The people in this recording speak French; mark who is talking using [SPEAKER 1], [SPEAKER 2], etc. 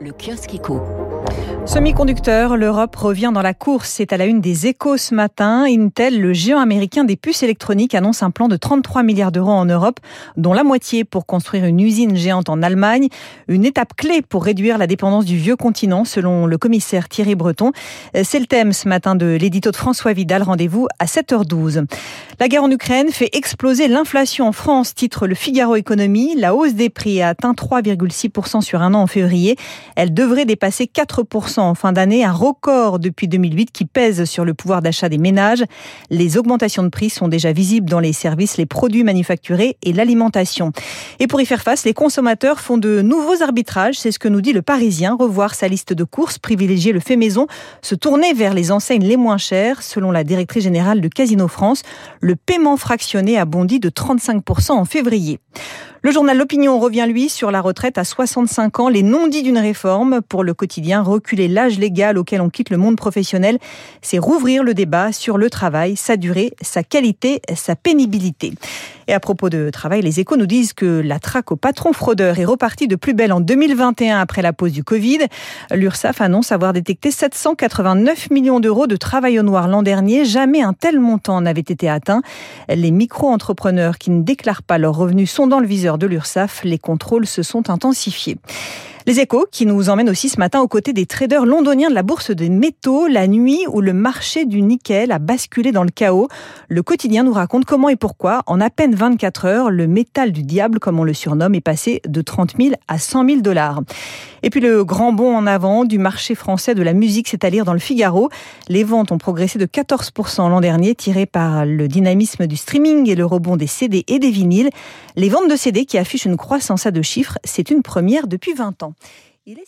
[SPEAKER 1] le kiosque éco.
[SPEAKER 2] Semi-conducteur, l'Europe revient dans la course. C'est à la une des échos ce matin. Intel, le géant américain des puces électroniques, annonce un plan de 33 milliards d'euros en Europe, dont la moitié pour construire une usine géante en Allemagne. Une étape clé pour réduire la dépendance du vieux continent, selon le commissaire Thierry Breton. C'est le thème ce matin de l'édito de François Vidal. Rendez-vous à 7h12. La guerre en Ukraine fait exploser l'inflation en France, titre le Figaro Économie. La hausse des prix a atteint 3,6% sur un an en février. Elle devrait dépasser 4% en fin d'année, un record depuis 2008 qui pèse sur le pouvoir d'achat des ménages. Les augmentations de prix sont déjà visibles dans les services, les produits manufacturés et l'alimentation. Et pour y faire face, les consommateurs font de nouveaux arbitrages, c'est ce que nous dit le Parisien, revoir sa liste de courses, privilégier le fait maison, se tourner vers les enseignes les moins chères, selon la directrice générale de Casino France. Le paiement fractionné a bondi de 35% en février. Le journal L'Opinion revient, lui, sur la retraite à 65 ans, les non-dits d'une réforme. Pour le quotidien, reculer l'âge légal auquel on quitte le monde professionnel, c'est rouvrir le débat sur le travail, sa durée, sa qualité, sa pénibilité. Et à propos de travail, les échos nous disent que la traque aux patrons fraudeurs est repartie de plus belle en 2021 après la pause du Covid. L'URSSAF annonce avoir détecté 789 millions d'euros de travail au noir l'an dernier. Jamais un tel montant n'avait été atteint. Les micro-entrepreneurs qui ne déclarent pas leurs revenus sont dans le viseur de l'URSSAF. Les contrôles se sont intensifiés. Les échos qui nous emmènent aussi ce matin aux côtés des traders londoniens de la bourse des métaux, la nuit où le marché du nickel a basculé dans le chaos. Le quotidien nous raconte comment et pourquoi, en à peine 24 heures, le métal du diable, comme on le surnomme, est passé de 30 000 à 100 000 dollars. Et puis le grand bond en avant du marché français de la musique, c'est à lire dans le Figaro. Les ventes ont progressé de 14% l'an dernier, tirées par le dynamisme du streaming et le rebond des CD et des vinyles. Les ventes de CD qui affichent une croissance à deux chiffres, c'est une première depuis 20 ans. Il est